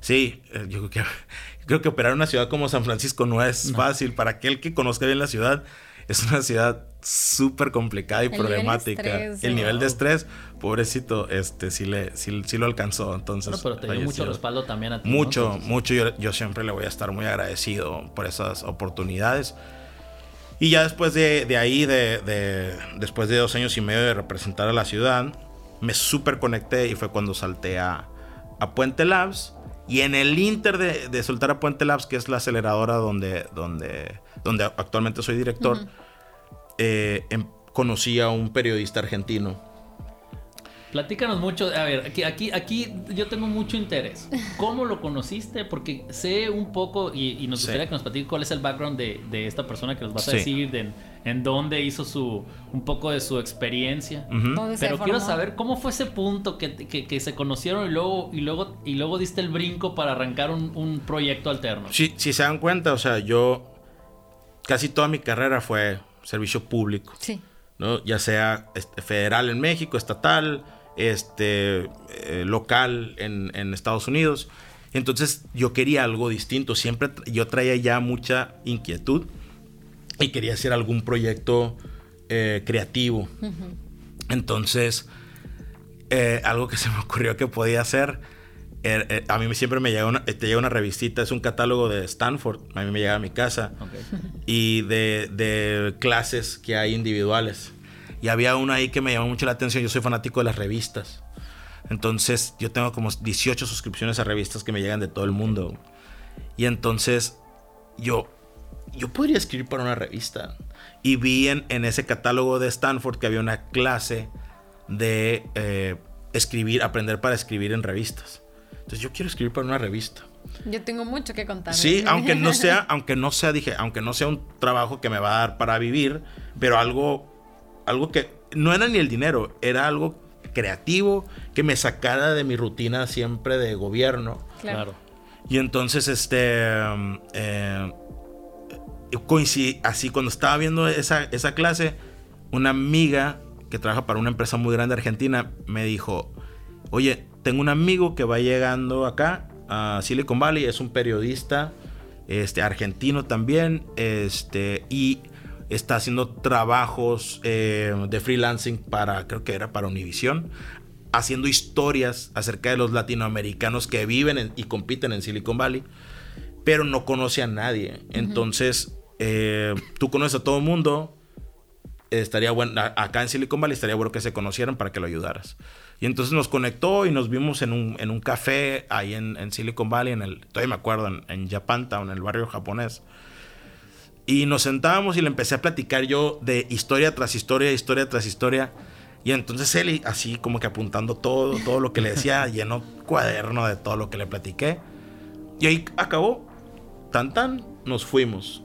Sí, yo creo que, creo que operar una ciudad como San Francisco no es fácil. Para aquel que conozca bien la ciudad, es una ciudad súper complicada y problemática. el nivel de estrés, pobrecito, este sí le sí, lo alcanzó. Entonces, pero te dio mucho respaldo también a ti. Mucho, mucho. Yo, siempre le voy a estar muy agradecido por esas oportunidades. Y ya después de, ahí, de, después de dos años y medio de representar a la ciudad, me súper conecté y fue cuando salté a, a Puente Labs. Y en el inter de, soltar a Puente Labs, que es la aceleradora donde, donde donde actualmente soy director, eh, em, conocí a un periodista argentino. Platícanos mucho, a ver, aquí, aquí, aquí yo tengo mucho interés. ¿Cómo lo conociste? Porque sé un poco y, nos gustaría que nos platique cuál es el background de, esta persona que nos vas a decir, de, en dónde hizo su un poco de su experiencia. Pero quiero saber cómo fue ese punto que, se conocieron y luego, y luego, y luego diste el brinco para arrancar un, un proyecto alterno. Sí, si se dan cuenta, o sea, yo casi toda mi carrera fue servicio público. Sí. ¿no? Ya sea este, federal en México, estatal, este, eh, local en, Estados Unidos. Entonces yo quería algo distinto. Siempre yo traía ya mucha inquietud y quería hacer algún proyecto eh, creativo. Entonces, eh, algo que se me ocurrió que podía hacer, er, eh, a mí siempre me llega una, te llega una revistita, es un catálogo de Stanford, a mí me llega a mi casa, y de, de clases que hay individuales. Y había una ahí que me llamó mucho la atención, yo soy fanático de las revistas. Entonces yo tengo como 18 suscripciones a revistas que me llegan de todo el mundo. Y entonces yo, yo podría escribir para una revista. Y vi en, ese catálogo de Stanford que había una clase de eh, escribir, aprender para escribir en revistas. Entonces yo quiero escribir para una revista. Yo tengo mucho que contar. Sí, aunque no sea, aunque no sea, dije, aunque no sea un trabajo que me va a dar para vivir, pero algo, algo que no era ni el dinero, era algo creativo que me sacara de mi rutina siempre de gobierno. Claro. Y entonces, este, um, eh, coincidí, así cuando estaba viendo esa, esa clase, una amiga que trabaja para una empresa muy grande argentina me dijo, oye, tengo un amigo que va llegando acá a Silicon Valley, es un periodista este, argentino también, este, y está haciendo trabajos eh, de freelancing para, creo que era para Univision, haciendo historias acerca de los latinoamericanos que viven y compiten en Silicon Valley, pero no conoce a nadie. Entonces, eh, tú conoces a todo el mundo, estaría bueno, acá en Silicon Valley estaría bueno que se conocieran para que lo ayudaras. Y entonces nos conectó y nos vimos en un, en un café ahí en, Silicon Valley, en el, todavía me acuerdo, en, en Japantown, en el barrio japonés. Y nos sentábamos y le empecé a platicar yo de historia tras historia, historia tras historia. Y entonces él, así como que apuntando todo, todo lo que le decía, llenó cuaderno de todo lo que le platiqué. Y ahí acabó. Tan tan, nos fuimos.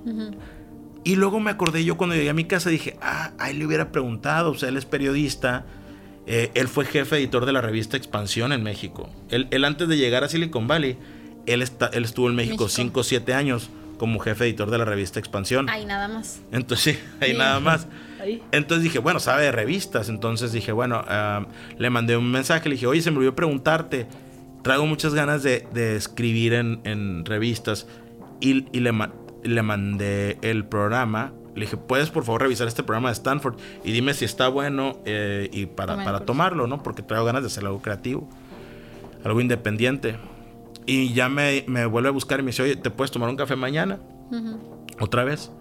Y luego me acordé yo cuando llegué a mi casa, dije, ah, ahí le hubiera preguntado, o sea, él es periodista. Eh, él fue jefe editor de la revista Expansión en México. Él, antes de llegar a Silicon Valley, él, está, él estuvo en México 5 o 7 años como jefe editor de la revista Expansión. Ahí nada más. Entonces, sí, ahí nada más. Entonces dije, bueno, sabe de revistas. Entonces dije, bueno, le mandé un mensaje, le dije, oye, se me olvidó preguntarte. Traigo muchas ganas de, escribir en, revistas. Y, le, le mandé el programa. Le dije, ¿puedes por favor revisar este programa de Stanford? Y dime si está bueno eh, y para, para tomarlo, ¿no? Porque traigo ganas de hacer algo creativo, algo independiente. Y ya me, me, vuelve a buscar y me dice, oye, ¿te puedes tomar un café mañana? ¿Otra vez?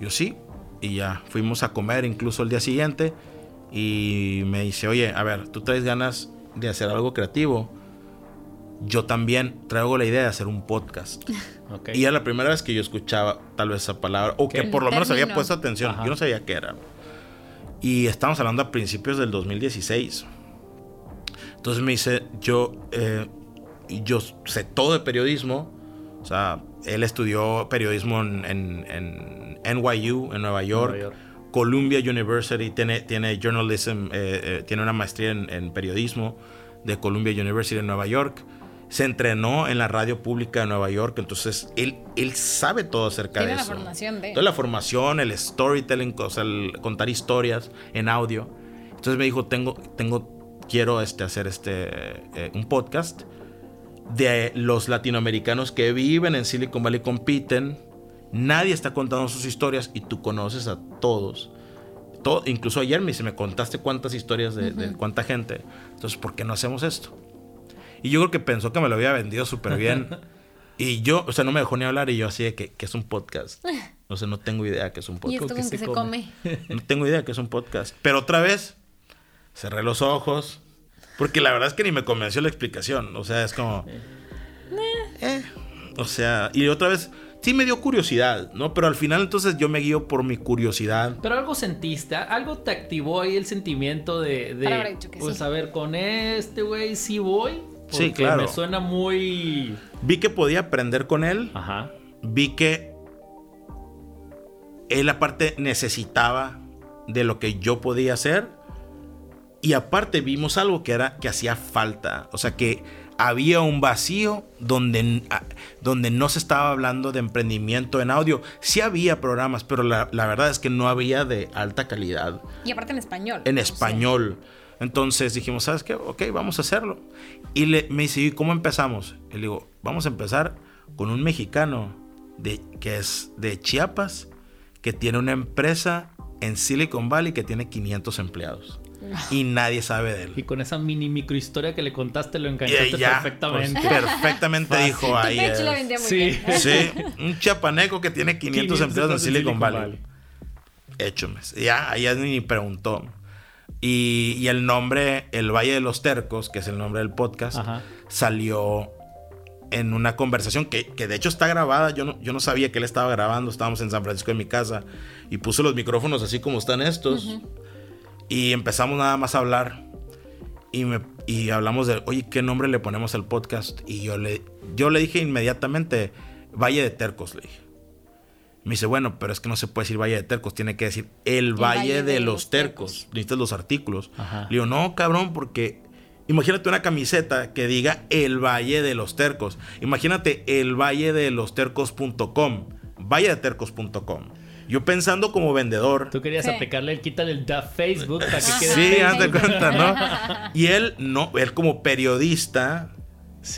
Yo sí. Y ya fuimos a comer incluso el día siguiente. Y me dice, oye, a ver, tú traes ganas de hacer algo creativo. Yo también traigo la idea de hacer un podcast. Y era la primera vez que yo escuchaba tal vez esa palabra, o que por lo menos había puesto atención. Yo no sabía qué era. Y estamos hablando a principios del 2016. Entonces me dice, yo eh, yo sé todo de periodismo. O sea, él estudió periodismo en, en, NYU, en Nueva York. Columbia University tiene, tiene journalism, eh, eh, tiene una maestría en, periodismo de Columbia University en Nueva York. Se entrenó en la radio pública de Nueva York, entonces él, él sabe todo acerca de eso. Tiene la formación de. Toda la formación, el storytelling, o sea, el contar historias en audio. Entonces me dijo, tengo, tengo, quiero este, hacer este, eh, un podcast de los latinoamericanos que viven en Silicon Valley compiten. Nadie está contando sus historias y tú conoces a todos. Todo, incluso ayer me, me contaste cuántas historias de, cuánta gente. Entonces, ¿por qué no hacemos esto? Y yo creo que pensó que me lo había vendido súper bien. y yo, o sea, no me dejó ni hablar y yo así de que, es un podcast. O sea, no tengo idea que es un podcast. Y esto que se, come. No tengo idea que es un podcast. Pero otra vez, cerré los ojos, porque la verdad es que ni me convenció la explicación. O sea, es como. Eh. O sea, y otra vez, sí me dio curiosidad, ¿no? Pero al final entonces yo me guío por mi curiosidad. Pero algo sentiste, algo te activó ahí el sentimiento de. de pues a ver, con este güey sí voy. Sí, claro. Me suena muy. Vi que podía aprender con él. Ajá. Vi que él aparte necesitaba de lo que yo podía hacer y aparte vimos algo que era que hacía falta, o sea que había un vacío donde, ah, donde no se estaba hablando de emprendimiento en audio. Sí había programas, pero la, verdad es que no había de alta calidad. Y aparte en español. En español. Entonces dijimos, ¿sabes qué? Ok, vamos a hacerlo. Y le, me dice, ¿y cómo empezamos? Y le digo, vamos a empezar con un mexicano de, que es de Chiapas, que tiene una empresa en Silicon Valley que tiene 500 empleados. Y nadie sabe de él. Y con esa mini microhistoria que le contaste lo enganchaste perfectamente. Pues, perfectamente dijo ahí. sí. sí, un chapaneco que tiene 500, empleados en Silicon, Valley. Hecho, ya, ahí ni preguntó. Y, el nombre, El Valle de los Tercos, que es el nombre del podcast, salió en una conversación que, de hecho está grabada. Yo no, yo no sabía que él estaba grabando. Estábamos en San Francisco en mi casa y puso los micrófonos así como están estos. Y empezamos nada más a hablar. Y, me, y hablamos de, oye, ¿qué nombre le ponemos al podcast? Y yo le, yo le dije inmediatamente, Valle de Tercos, le dije. Me dice, bueno, pero es que no se puede decir Valle de Tercos, tiene que decir el, Valle, de, los Tercos. Necesitas los artículos. Le digo, no, cabrón, porque imagínate una camiseta que diga el Valle de los Tercos. Imagínate el Valle de los Tercos.com, Valle de Tercos.com. Yo pensando como vendedor. Tú querías aplicarle el quita del da Facebook para que quede. Sí, haz de cuenta, ¿no? Y él, no, él como periodista.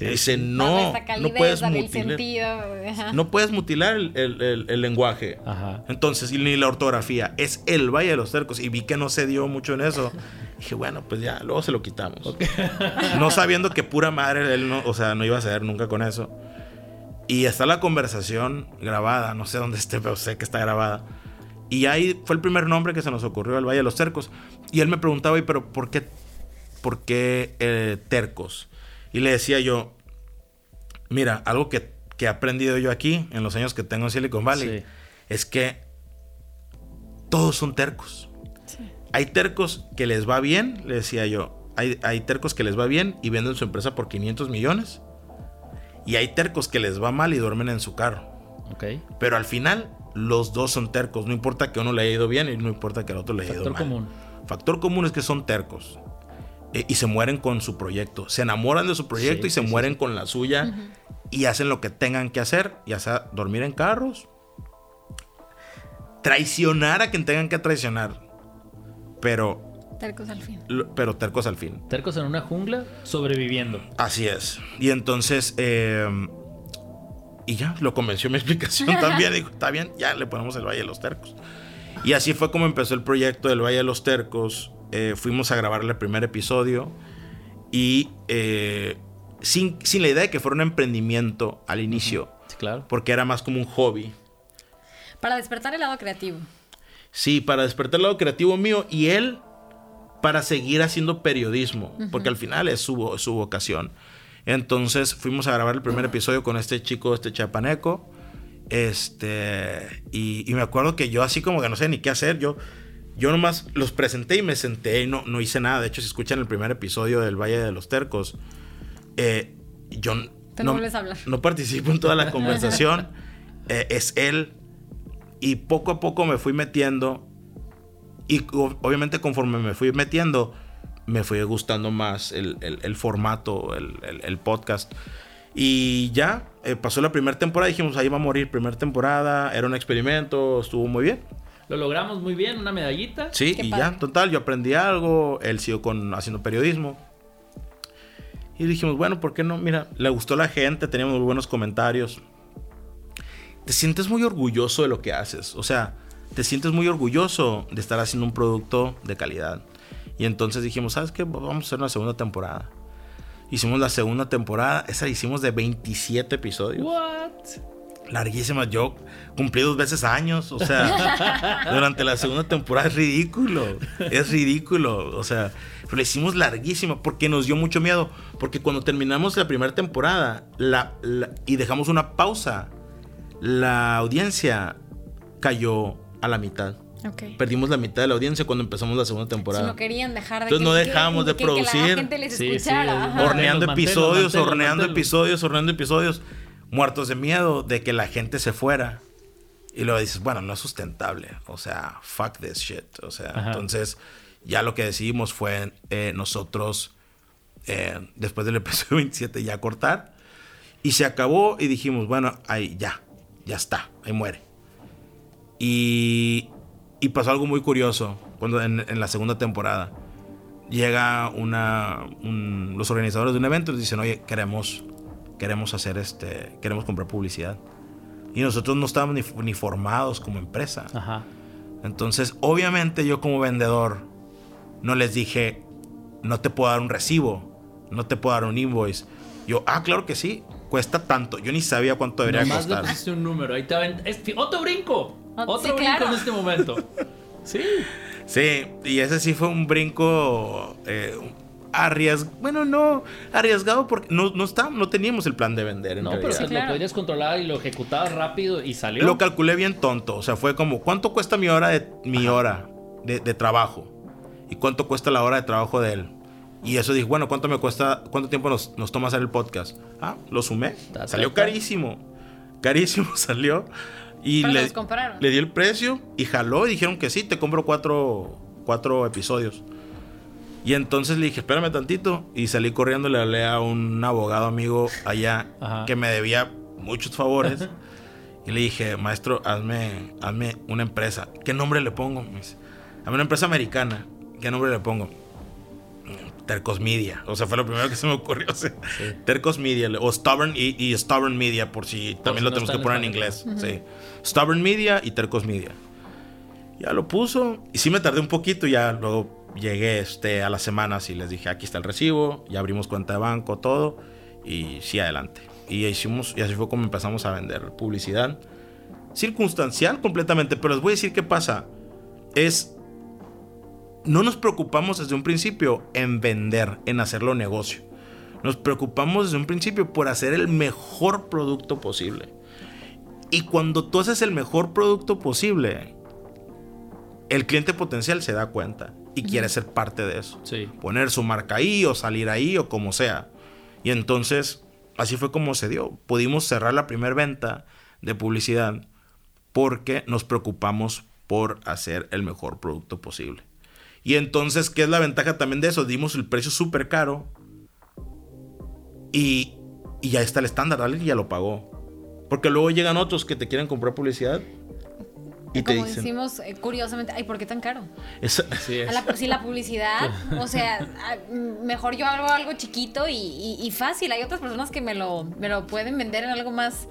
Dice, no, no puedes mutilar. No puedes mutilar el, lenguaje. Entonces, ni la ortografía. Es el Valle de los Cercos. Y vi que no se dio mucho en eso. Dije, bueno, pues ya, luego se lo quitamos. no sabiendo que pura madre él no, o sea, no iba a ceder nunca con eso. Y está la conversación grabada, no sé dónde esté, pero sé que está grabada. Y ahí fue el primer nombre que se nos ocurrió, el Valle de los Tercos. Y él me preguntaba, pero por qué, por qué eh, tercos? Y le decía yo, mira, algo que, que, he aprendido yo aquí, en los años que tengo en Silicon Valley, es que todos son tercos. Hay tercos que les va bien, le decía yo, hay, hay tercos que les va bien y venden su empresa por 500 millones. Y hay tercos que les va mal y duermen en su carro. Ok. Pero al final, los dos son tercos. No importa que uno le haya ido bien y no importa que al otro le haya ido mal. Factor común. Factor común es que son tercos. Eh, y se mueren con su proyecto. Se enamoran de su proyecto y se mueren con la suya. Y hacen lo que tengan que hacer. Ya sea dormir en carros. Traicionar a quien tengan que traicionar. Pero Tercos al fin. Pero tercos al fin. Tercos en una jungla, sobreviviendo. Así es. Y entonces, em, y ya, lo convenció mi explicación también. Dijo, está bien, ya le ponemos el Valle de los Tercos. Y así fue como empezó el proyecto del Valle de los Tercos. Eh, fuimos a grabar el primer episodio y eh, sin, sin, la idea de que fuera un emprendimiento al inicio. Sí, claro. Porque era más como un hobby. Para despertar el lado creativo. Sí, para despertar el lado creativo mío. Y él para seguir haciendo periodismo, porque al final es su, su, vocación. Entonces fuimos a grabar el primer episodio con este chico, este chapaneco. Este, y, me acuerdo que yo así como que no sé ni qué hacer, yo, yo nomás los presenté y me senté y no, no hice nada. De hecho, si escuchan el primer episodio del Valle de los Tercos, eh, yo no, no, participo en toda la conversación. Eh, es él. Y poco a poco me fui metiendo y obviamente conforme me fui metiendo, me fue gustando más el, formato, el, podcast. Y ya, eh, pasó la primera temporada, dijimos, ahí va a morir primera temporada, era un experimento, estuvo muy bien. Lo logramos muy bien, una medallita. Sí, y ya, total, yo aprendí algo, él siguió con, haciendo periodismo. Y dijimos, bueno, ¿por qué no? Mira, le gustó la gente, teníamos muy buenos comentarios. Te sientes muy orgulloso de lo que haces, o sea, te sientes muy orgulloso de estar haciendo un producto de calidad. Y entonces dijimos, ¿sabes qué? Vamos a hacer una segunda temporada. Hicimos la segunda temporada, esa la hicimos de 27 episodios. What? Larguísima. Yo cumplí dos veces años. O sea, durante la segunda temporada es ridículo. Es ridículo. O sea, pero la hicimos larguísima porque nos dio mucho miedo. Porque cuando terminamos la primera temporada la, y dejamos una pausa, la audiencia cayó a la mitad. Perdimos la mitad de la audiencia cuando empezamos la segunda temporada. no querían dejar de Entonces no dejábamos de, producir. Que la gente les escuchara. horneando episodios, horneando episodios, horneando episodios. Muertos de miedo de que la gente se fuera. Y luego dices, bueno, no es sustentable. O sea, fuck this shit. O sea, entonces ya lo que decidimos fue eh, nosotros, eh, después del episodio 27, ya cortar. Y se acabó y dijimos, bueno, ahí ya, ya está, ahí muere. Y, y pasó algo muy curioso cuando en, la segunda temporada. Llega una, los organizadores de un evento y dicen, oye, queremos, queremos hacer este, queremos comprar publicidad. Y nosotros no estábamos ni, ni formados como empresa. Entonces, obviamente yo como vendedor, no les dije, no te puedo dar un recibo, no te puedo dar un invoice. Yo, ah, claro que sí, cuesta tanto. Yo ni sabía cuánto debería Nomás costar. le pusiste un número, ahí te avent- Otro brinco. Otro brinco claro. en este momento. Sí. Sí, y ese sí fue un brinco eh, arriesgado. Bueno, no arriesgado porque no, no, está, no teníamos el plan de vender. En No, pero claro. lo podrías controlar y lo ejecutabas rápido y salió. Lo calculé bien tonto. O sea, fue como, ¿cuánto cuesta mi hora de, mi hora de, de trabajo? ¿Y cuánto cuesta la hora de trabajo de él? Y eso dije, bueno, ¿cuánto me cuesta, cuánto tiempo nos, nos toma hacer el podcast? Ah, lo sumé. Salió carísimo. Carísimo salió. Y Pero le, los compararon. le di el precio y jaló y dijeron que sí, te compro cuatro, cuatro episodios. Y entonces le dije, espérame tantito. Y salí corriendo, le hablé a un abogado amigo allá Ajá. que me debía muchos favores. y le dije, maestro, hazme, hazme una empresa. ¿Qué nombre le pongo? Me dice, hazme una empresa americana. ¿Qué nombre le pongo? Tercos Media. O sea, fue lo primero que se me ocurrió. o sea, Tercos Media. O Stubborn y, y Stubborn Media, por si también si lo no tenemos que poner en inglés. Sí. Stubborn Media y Tercos Media. Ya lo puso. Y sí me tardé un poquito. Ya luego llegué este, a las semanas y les dije, aquí está el recibo. Ya abrimos cuenta de banco, todo. Y sí, adelante. Y hicimos, y así fue como empezamos a vender publicidad. Circunstancial completamente. Pero les voy a decir qué pasa. Es no nos preocupamos desde un principio en vender, en hacerlo negocio. Nos preocupamos desde un principio por hacer el mejor producto posible. Y cuando tú haces el mejor producto posible, el cliente potencial se da cuenta y quiere ser parte de eso. Sí. Poner su marca ahí o salir ahí o como sea. Y entonces, así fue como se dio. Pudimos cerrar la primera venta de publicidad porque nos preocupamos por hacer el mejor producto posible. Y entonces, ¿qué es la ventaja también de eso? Dimos el precio súper caro y, y ya está el estándar, alguien ya lo pagó. Porque luego llegan otros que te quieren comprar publicidad y te Como dicen... decimos eh, curiosamente, ay, ¿por qué tan caro? "Esa- Así es. A la, si la publicidad, o sea, a- mejor yo hago algo chiquito y, y- y fácil. Hay otras personas que me lo, me lo pueden vender en algo más,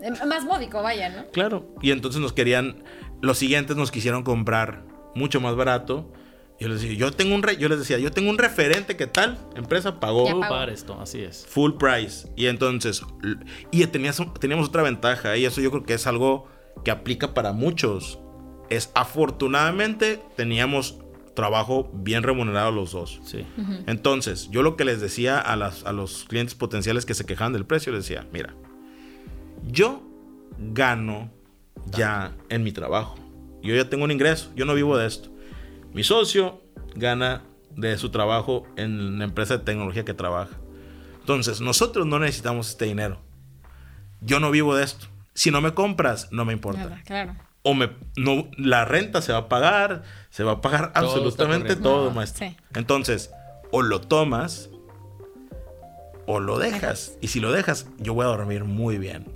eh, más módico, vaya, ¿no? Claro. Y entonces nos querían, los siguientes nos quisieron comprar mucho más barato. Yo les decía, yo tengo un, re- yo les decía, yo tengo un referente que tal empresa pagó pagar esto, así es. full price. Y entonces, y tenías, teníamos otra ventaja, y eso yo creo que es algo que aplica para muchos. Es afortunadamente teníamos trabajo bien remunerado los dos. Sí. Entonces, yo lo que les decía a, las- a los clientes potenciales que se quejaban del precio, les decía, mira, yo gano ya en mi trabajo. Yo ya tengo un ingreso, yo no vivo de esto. Mi socio gana de su trabajo en la empresa de tecnología que trabaja. Entonces, nosotros no necesitamos este dinero. Yo no vivo de esto. Si no me compras, no me importa Nada, claro. o me no la renta se va a pagar, se va a pagar Todo absolutamente todo, No, maestro. sí. Entonces, o lo tomas o lo dejas. Dejas. Y si lo dejas, yo voy a dormir muy bien.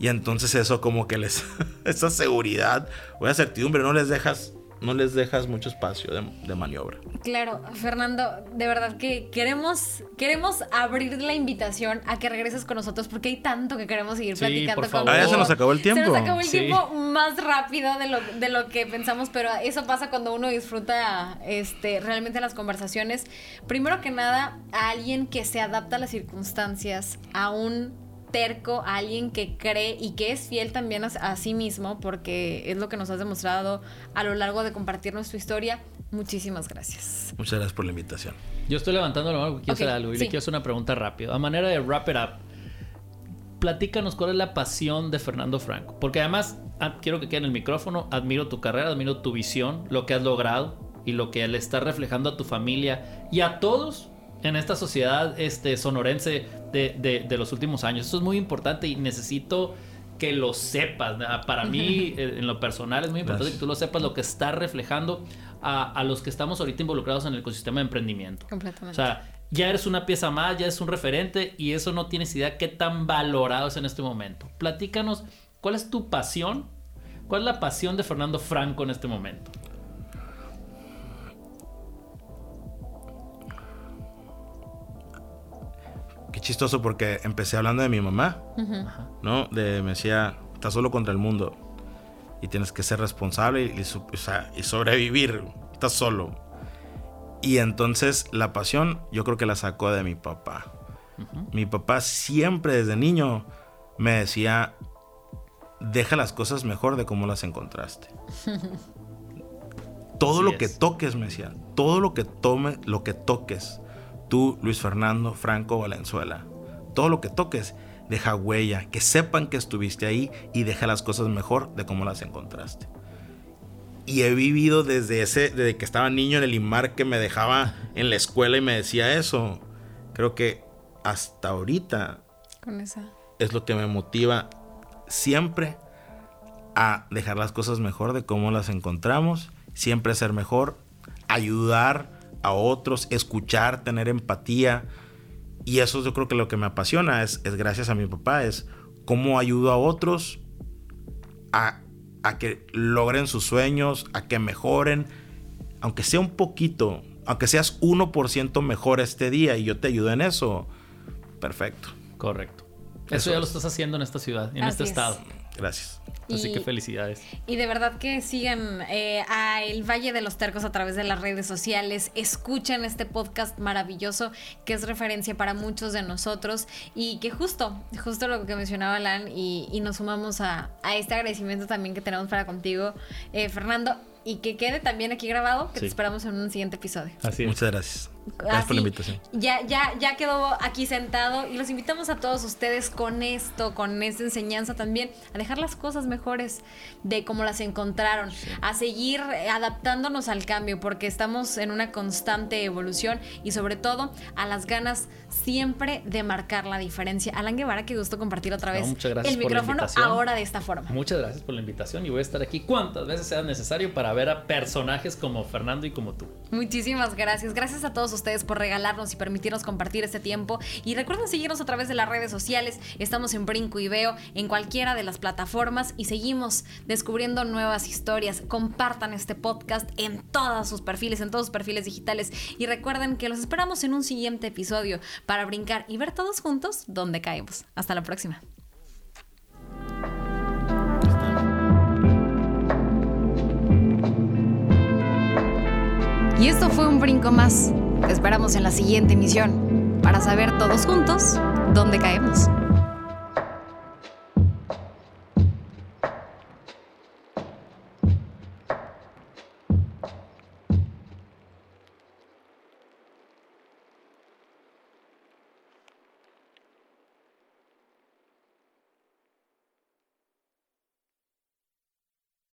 Y entonces eso como que les esa seguridad o esa certidumbre no les dejas no les dejas mucho espacio de, de maniobra. Claro, Fernando, de verdad que queremos, queremos abrir la invitación a que regreses con nosotros porque hay tanto que queremos seguir Sí, platicando por favor. Ah, ya se nos acabó el tiempo. Se nos acabó el Sí. tiempo más rápido de lo, de lo que pensamos, pero eso pasa cuando uno disfruta este, realmente las conversaciones. Primero que nada, a alguien que se adapta a las circunstancias, a un terco, a alguien que cree y que es fiel también a, a sí mismo, porque es lo que nos has demostrado a lo largo de compartir nuestra historia. Muchísimas gracias. Muchas gracias por la invitación. Yo estoy levantando la mano porque quiero Ok, hacer algo y sí. le quiero hacer una pregunta rápida. A manera de wrap it up, platícanos cuál es la pasión de Fernando Franco. Porque además, ah, quiero que quede en el micrófono, admiro tu carrera, admiro tu visión, lo que has logrado y lo que le estás reflejando a tu familia y a todos en esta sociedad este, sonorense de, de- de los últimos años. Eso es muy importante y necesito que lo sepas. Para mí, eh, en lo personal, es muy importante Gracias. que tú lo sepas, lo que está reflejando a, a los que estamos ahorita involucrados en el ecosistema de emprendimiento. Completamente. O sea, ya eres una pieza más, ya es un referente y eso no tienes idea qué tan valorado es en este momento. Platícanos, ¿cuál es tu pasión? ¿Cuál es la pasión de Fernando Franco en este momento? Chistoso porque empecé hablando de mi mamá, ¿no? De, me decía, estás solo contra el mundo y tienes que ser responsable y, y su- o sea, y sobrevivir, estás solo. Y entonces la pasión yo creo que la sacó de mi papá. Mi papá siempre desde niño me decía, deja las cosas mejor de cómo las encontraste. todo lo que toques, me decía, todo lo que tome, lo que toques, tú, Luis Fernando, Franco, Valenzuela, todo lo que toques, deja huella, que sepan que estuviste ahí y deja las cosas mejor de cómo las encontraste. Y he vivido desde ese, desde que estaba niño en el IMAR que me dejaba en la escuela y me decía eso. Creo que hasta ahorita Con esa. es lo que me motiva siempre a dejar las cosas mejor de cómo las encontramos, siempre ser mejor, ayudar a otros, escuchar, tener empatía. Y eso yo creo que lo que me apasiona es, es gracias a mi papá, es cómo ayudo a otros a, a que logren sus sueñños, a que mejoren, aunque sea un poquito, aunque seas 1% mejor este día y yo te ayudo en eso, perfecto. Correcto. Eso, ya lo estás haciendo en esta ciudad, en este estado. Gracias. Así que felicidades. Y de verdad que sigan eh, a El Valle de los Tercos a través de las redes sociales. Escuchen este podcast maravilloso que es referencia para muchos de nosotros y que justo, justo lo que mencionaba Alan y, nos sumamos a, este agradecimiento también que tenemos para contigo, eh, Fernando y que quede también aquí grabado, que te esperamos en un siguiente episodio. Así Muchas gracias. Gracias por la invitación. Ya, ya, ya quedó aquí sentado y los invitamos a todos ustedes con esto, con esta enseñanza también, a dejar las cosas mejores de cómo las encontraron, a seguir adaptándonos al cambio, porque estamos en una constante evolución y sobre todo a las ganas siempre de marcar la diferencia. Alan Guevara, qué gusto compartir otra vez el micrófono ahora de esta forma. Muchas gracias por la invitación y voy a estar aquí cuantas veces sea necesario para ver a personajes como Fernando y como tú. Muchísimas gracias. Gracias a todos ustedes por regalarnos y permitirnos compartir este tiempo. Y recuerden seguirnos a través de las redes sociales. Estamos en Brinco y Veo, en cualquiera de las plataformas y seguimos descubriendo nuevas historias. Compartan este podcast en todos sus perfiles, en todos sus perfiles digitales. Y recuerden que los esperamos en un siguiente episodio para brincar y ver todos juntos dónde caemos. Hasta la próxima. Y esto fue un brinco más. Te esperamos en la siguiente emisión para saber todos juntos dónde caemos.